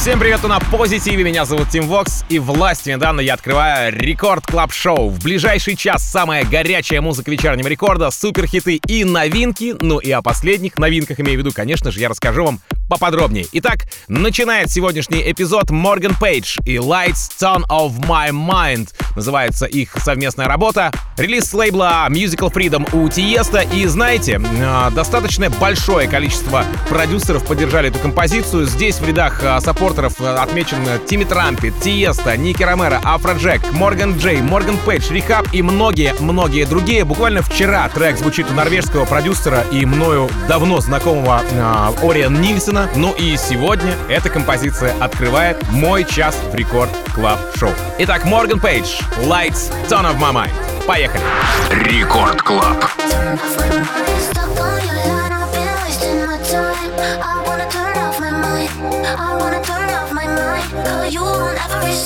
Всем привет, на позитиве. Меня зовут Tim Vox, и властью, данной мне, я открываю Record Club Show. В ближайший час самая горячая музыка вечернего Рекорда, суперхиты и новинки. Ну и о последних новинках имею в виду, конечно же, я расскажу вам поподробнее. Итак, начинает сегодняшний эпизод Morgan Page и Lights Turn Off My Mind. Называется их совместная работа. Релиз с лейбла Musical Freedom у Tiësto. И знаете, а, достаточно большое количество продюсеров поддержали эту композицию. Здесь в рядах а, саппорт саппортеров э, отмечен Timmy Trumpet, Tiësto, Nicky Romero, Afrojack, MorganJ, Morgan Page, R3hab и многие-многие другие. Буквально вчера трек звучит у норвежского продюсера и мною давно знакомого э, Orjan Nilsen а. Ну и сегодня эта композиция открывает мой час в Record Club Show. Итак, Морган Пейдж, Lights, Turn of My Mind. Поехали. Рекорд Клаб.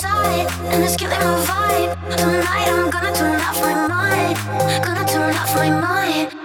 And it's killing my vibe. Tonight I'm gonna turn off my mind. Gonna turn off my mind.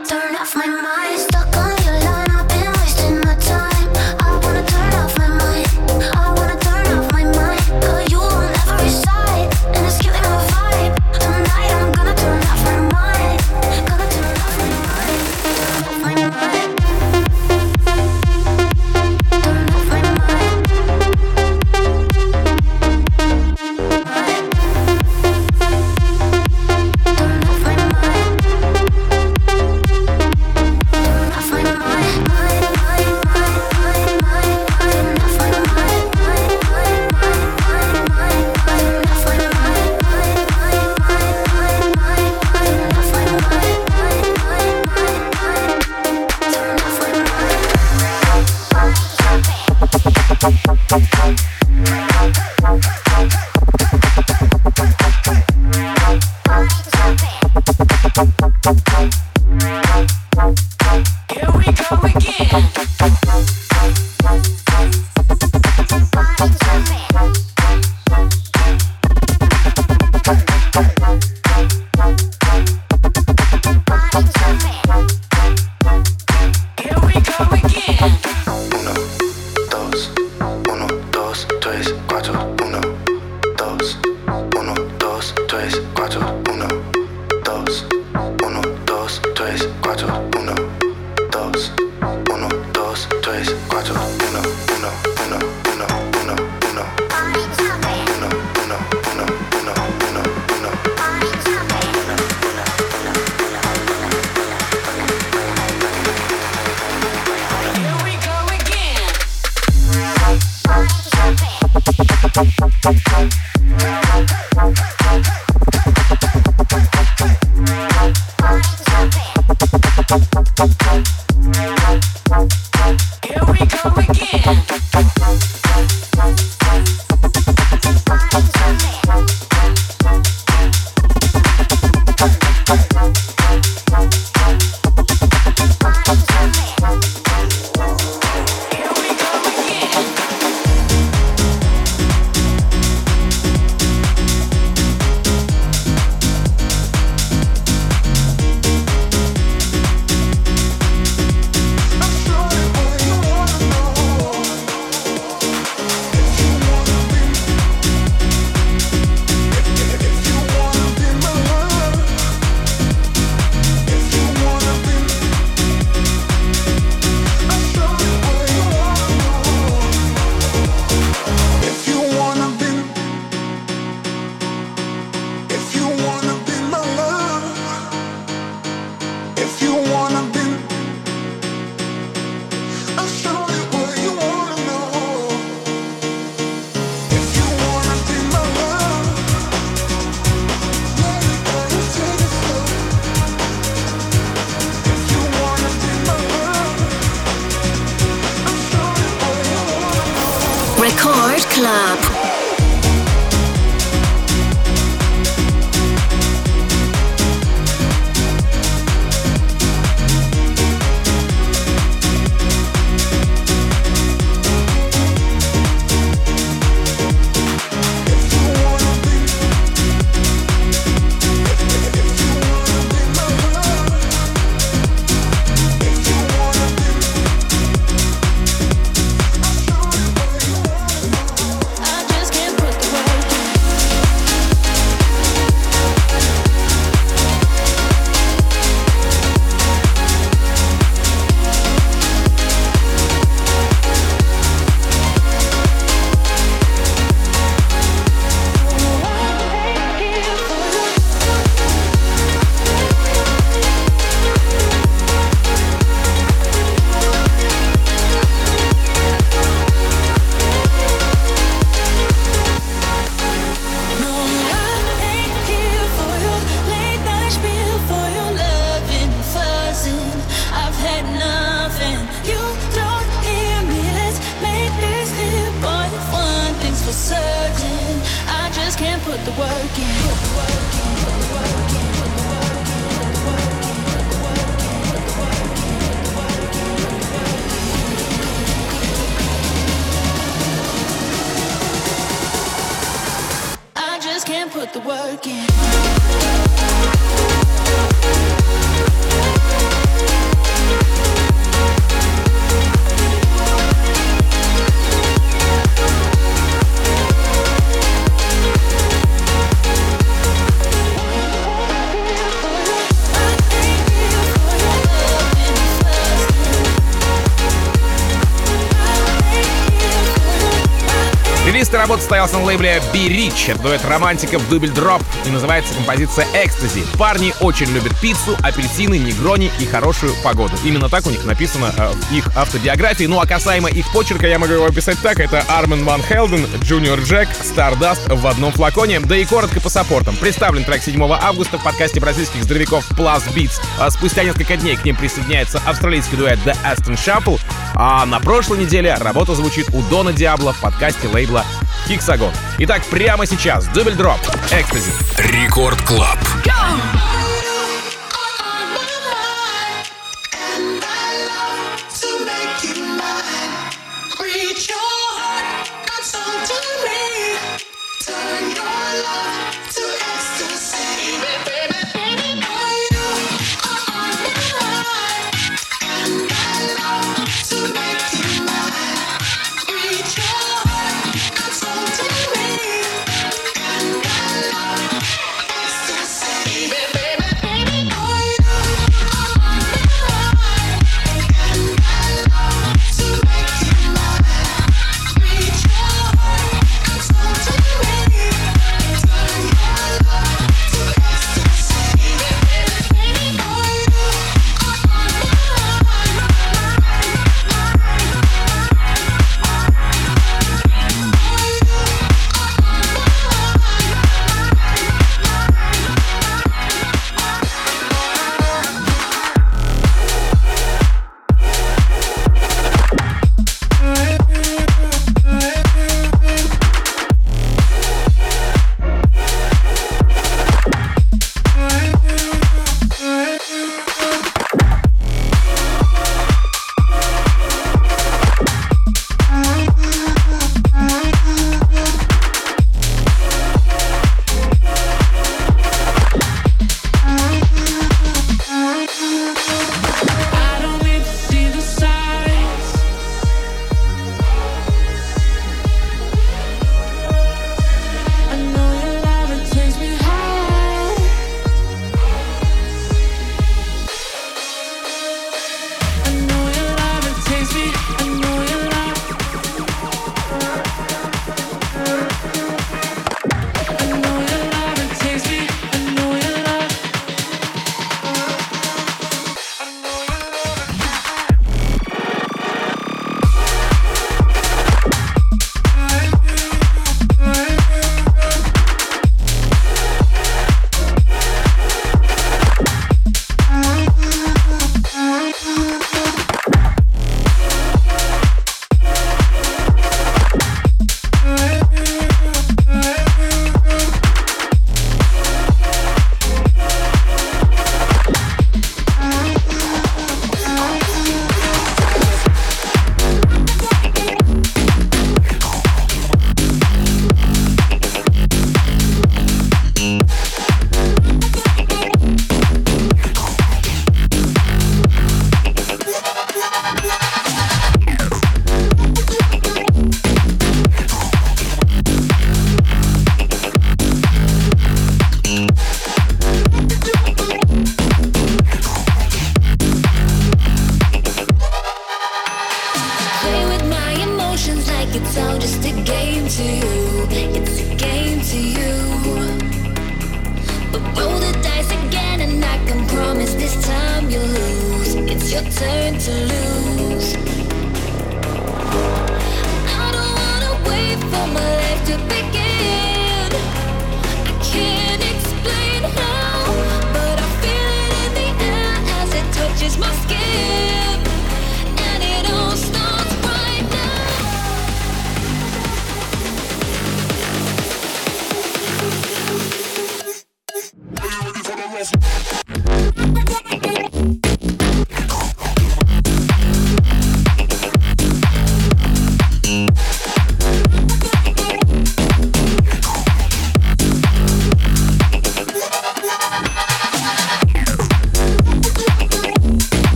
Состоялся на лейбле Be Rich. Это дуэт романтиков Double Drop и называется композиция «Ecstasy». Парни очень любят пиццу, апельсины, негрони и хорошую погоду. Именно так у них написано э, в их автобиографии. Ну а касаемо их почерка, я могу его описать так. Это Armand Van Helden, Junior Jack, Stardust в одном флаконе. Да и коротко по саппортам. Представлен трек 7 августа в подкасте бразильских здоровяков Plus Beat'Z. А спустя несколько дней к ним присоединяется австралийский дуэт The Aston Shuffle. А на прошлой неделе работа звучит у Don Diablo в подкасте лейбла Hexagon. Итак, прямо сейчас Double Drop. Ecstasy. Record Club.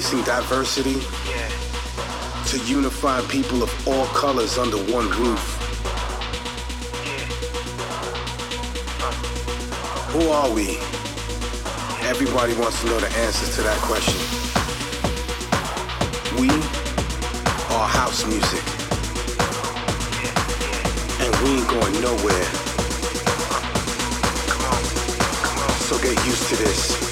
embracing diversity to unify people of all colors under one roof. Who are we? Everybody wants to know the answers to that question. We are house music. And we ain't going nowhere. So get used to this.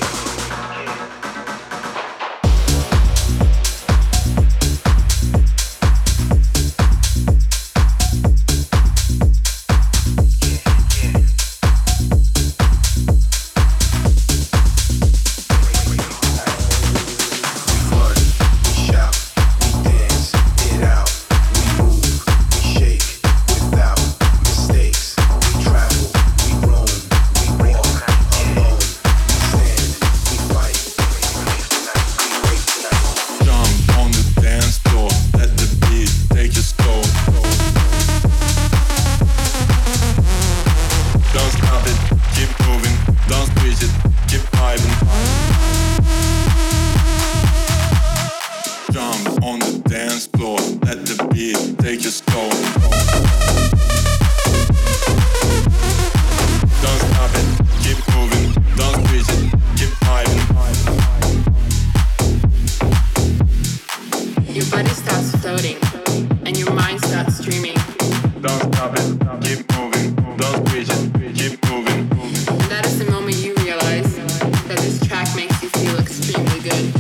Extremely good.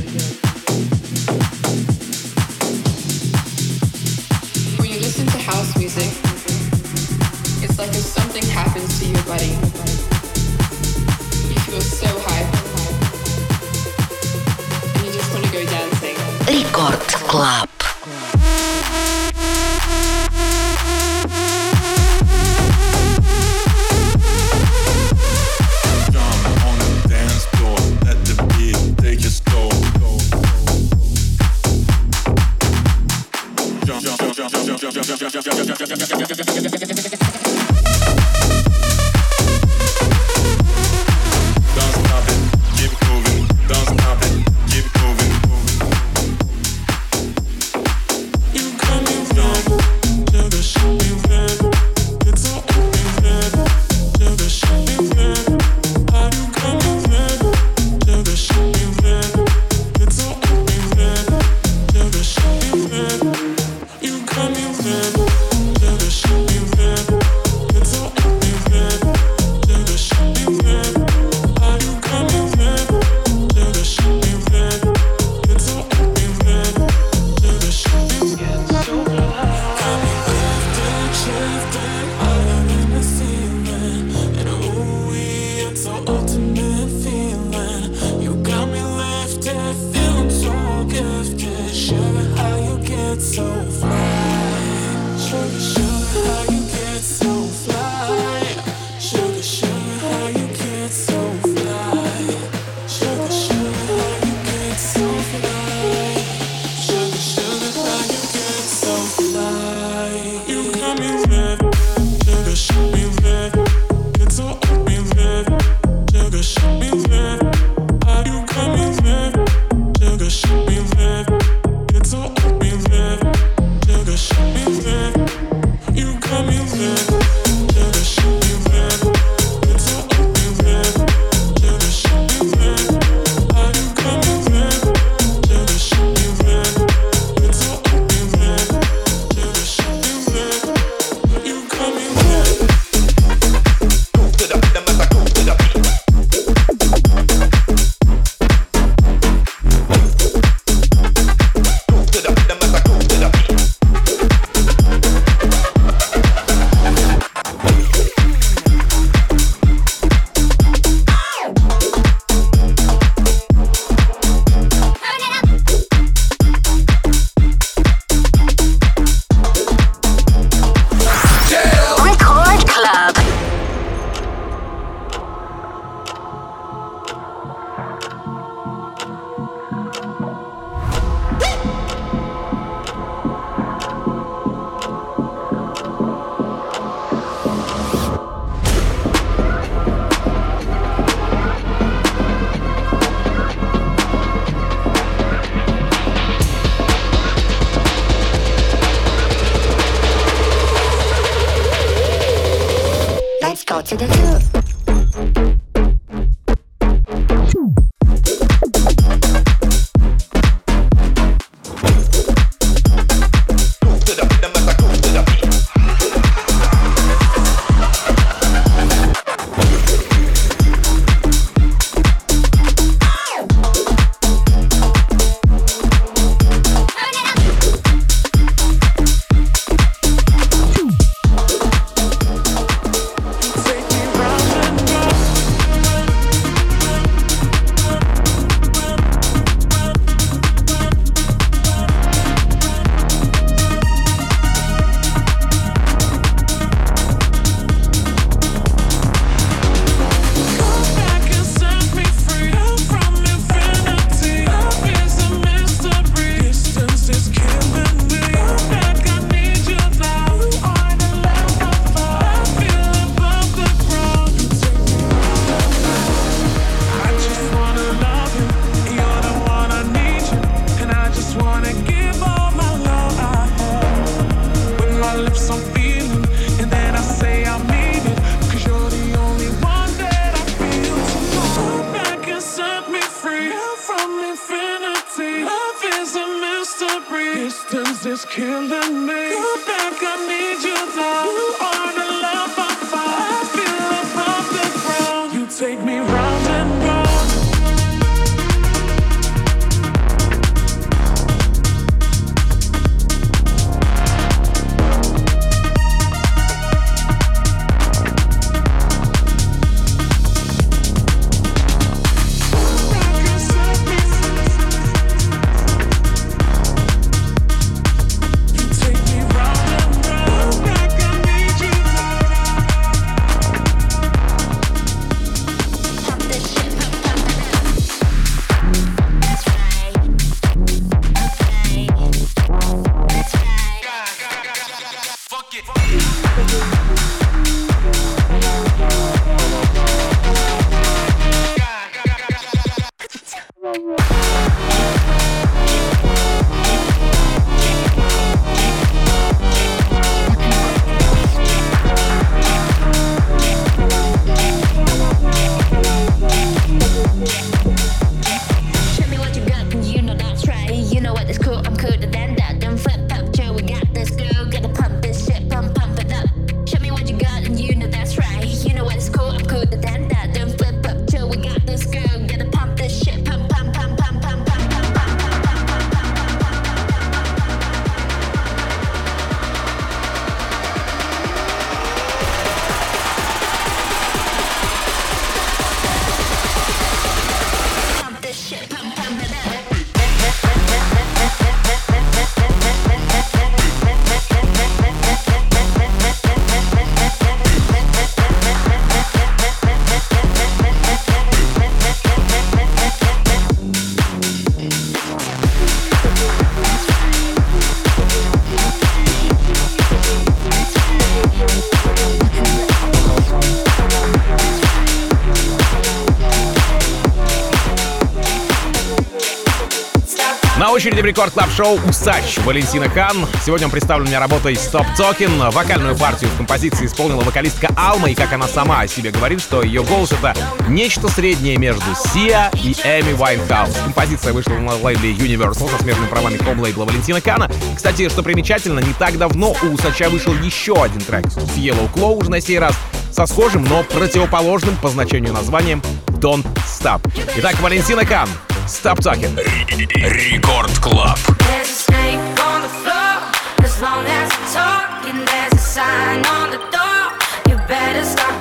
Record Club Show «Усач» Valentino Khan. Сегодня он представлен мне работой «Stop Talking». Вокальную партию в композиции исполнила вокалистка Alma, и как она сама о себе говорит, что ее голос — это нечто среднее между Sia и Amy Winehouse. Композиция вышла на лейбле Universal со смежными правами ком-лейбла Valentino Khan а. Кстати, что примечательно, не так давно у «Усача» вышел еще один трек с Yellow Claw уже на сей раз со схожим, но противоположным по значению названием «Don't Stop». Итак, Валентина Кан, «Stop Talking». Рекорд Клаб. There's a snake on the floor. As long as you're talking, there's a sign on the door. You better stop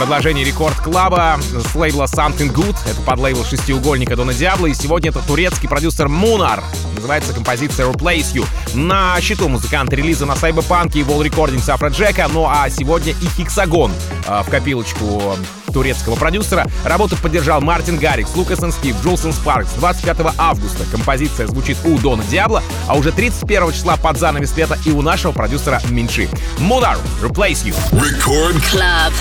продолжении Рекорд Клаба с лейбла Something Good. Это под лейбл шестиугольника Дона Диабло. И сегодня это турецкий продюсер Мунар. Называется композиция Replace You. На счету музыкант релиза на Cyberpunk и Wall Recordings Афроджека. Ну а сегодня и Хексагон в копилочку турецкого продюсера. Работу поддержал Мартин Гаррикс, Лукас Стив, Джолсон Спаркс. 25 августа композиция звучит у Дона Диабло, а уже 31 числа под занавес лета и у нашего продюсера Минши. Мунар, Replace You. Record Club.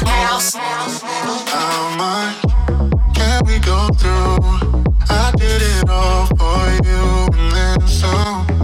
How much can we go through? I did it all for you and then some.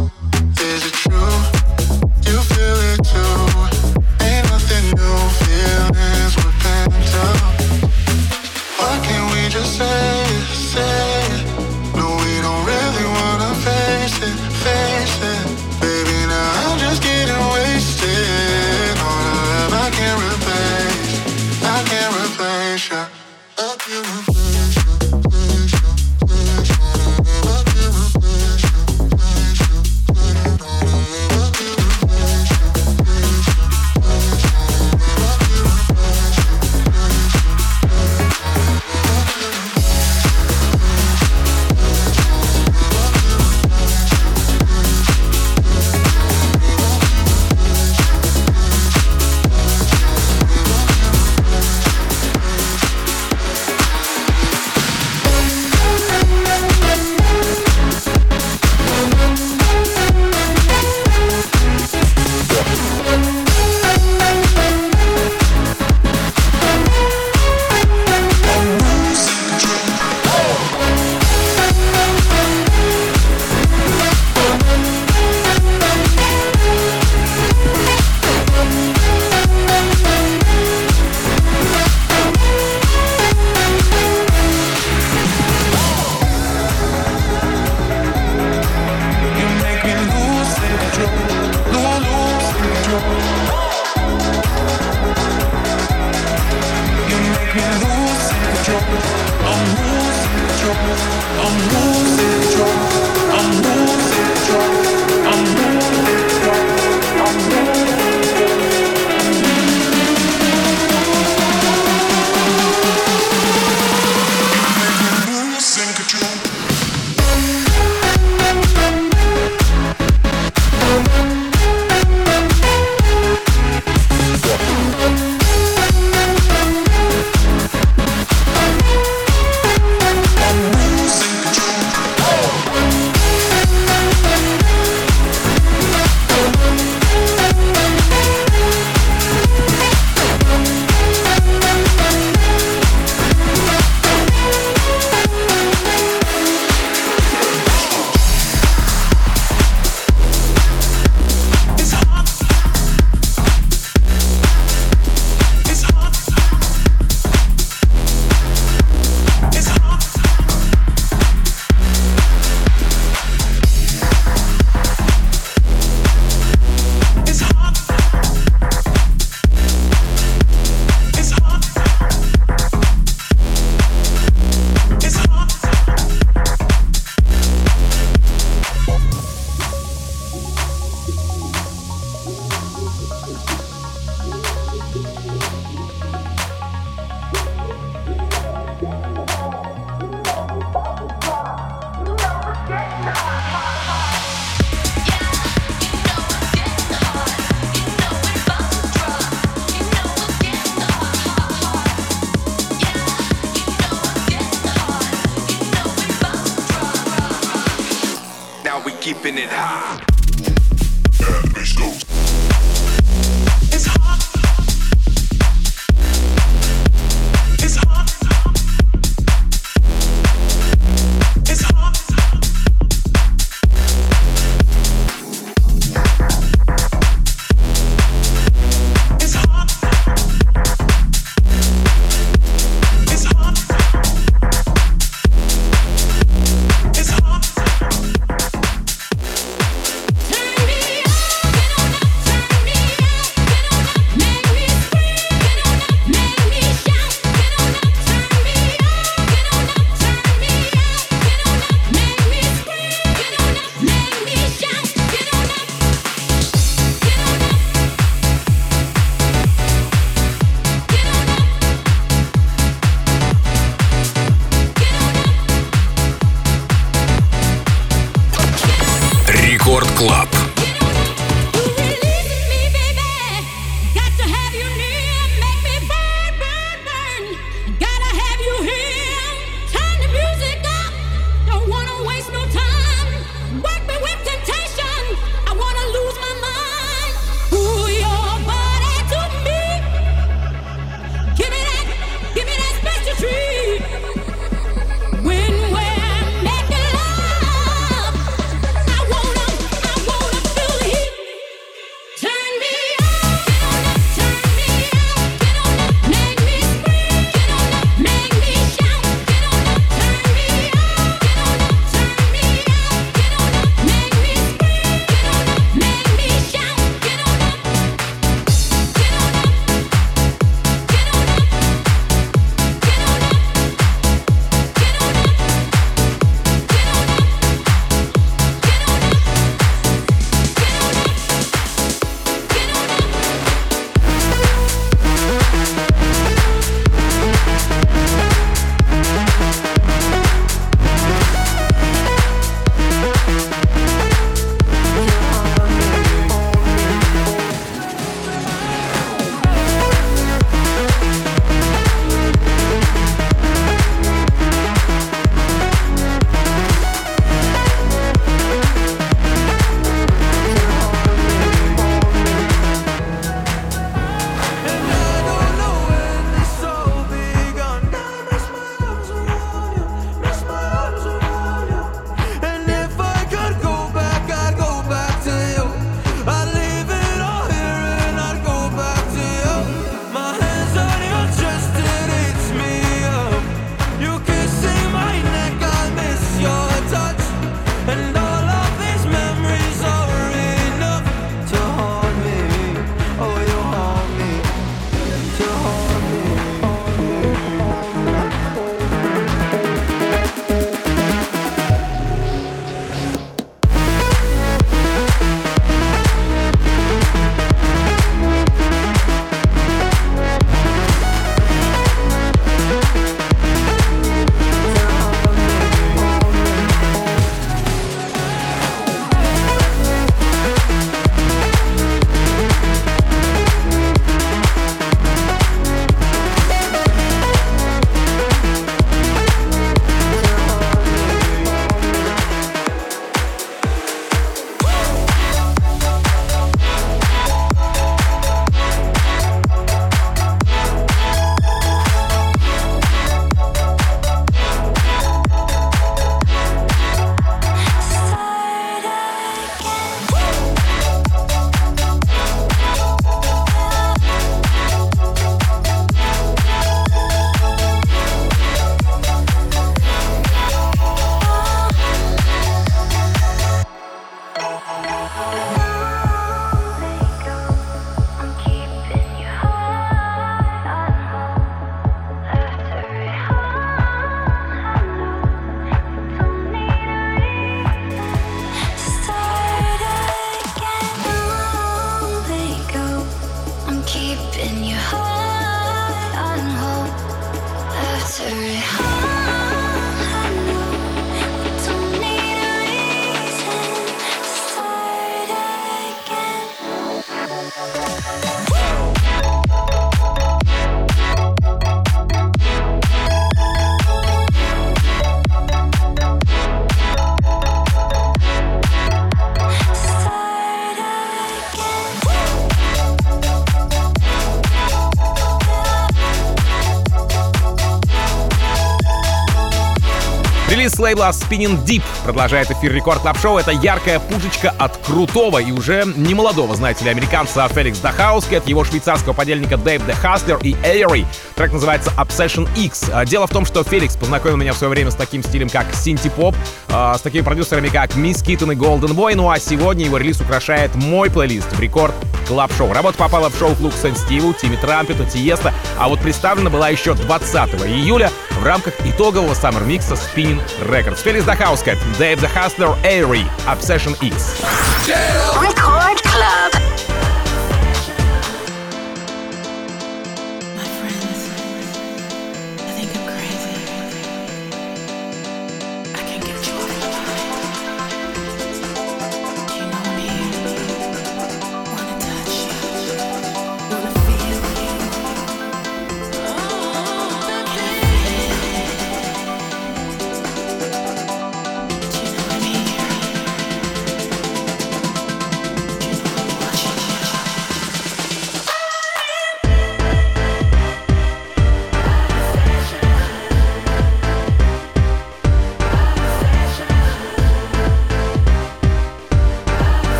Лейбла Spinning Deep продолжает эфир Рекорд Клаб Шоу. Это яркая пушечка от крутого и уже не молодого, знаете ли, американца Феликс Дахауски от его швейцарского подельника Дэйв Де Хаслер и Эйри. Трек называется Obsession X. А, Дело в том, что Феликс познакомил меня в свое время с таким стилем, как синти-поп, а, с такими продюсерами, как Мисс Киттон и Golden Boy. Ну а сегодня его релиз украшает мой плейлист в Рекорд Клаб Шоу. Работа попала в шоу Клуб Сен Стиву, Тимми Трампета, Тиеста, а вот представлена была еще 20 июля рамках итогового Summer микса Spinning Records. Феликс Дахаускет, Дэйв Hustler, Airy, Obsession X.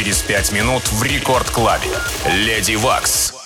через 5 минут в Рекорд Клабе. Леди Вакс.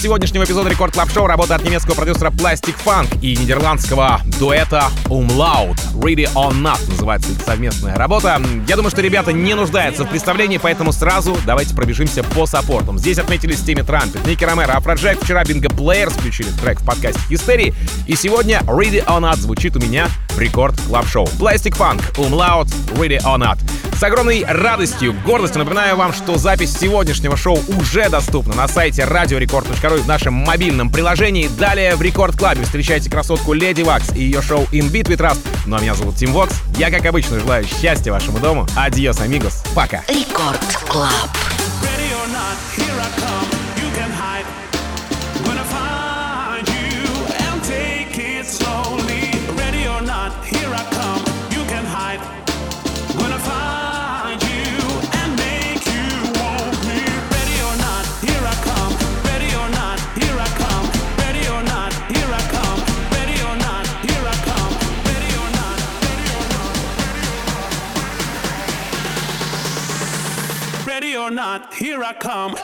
Сегодняшнего эпизода Record Club Show работа от немецкого продюсера Plastic Funk и нидерландского дуэта Umlaut. Ready or Not называется их совместная работа. Я думаю, что ребята не нуждаются в представлении, поэтому сразу давайте пробежимся по саппортам. Здесь отметились Timmy Trumpet, Nicky Romero, Afrojack. Вчера Bingo Players включили трек в подкасте Hysteria. И сегодня Ready or Not звучит у меня в Record Club Show. Plastic Funk, Umlaut, Ready or Not. С огромной радостью, гордостью напоминаю вам, что запись сегодняшнего шоу уже доступна на сайте radiorecord.ru в нашем мобильном приложении. Далее в Record Club е встречайте красотку Lady Waks и ее шоу In Beat We Trust. Ну а меня зовут Tim Vox. Я, как обычно, желаю счастья вашему дому. Adiós, amigos. Пока. Рекорд Клаб. Ready or not, here I come. Or not, here I come.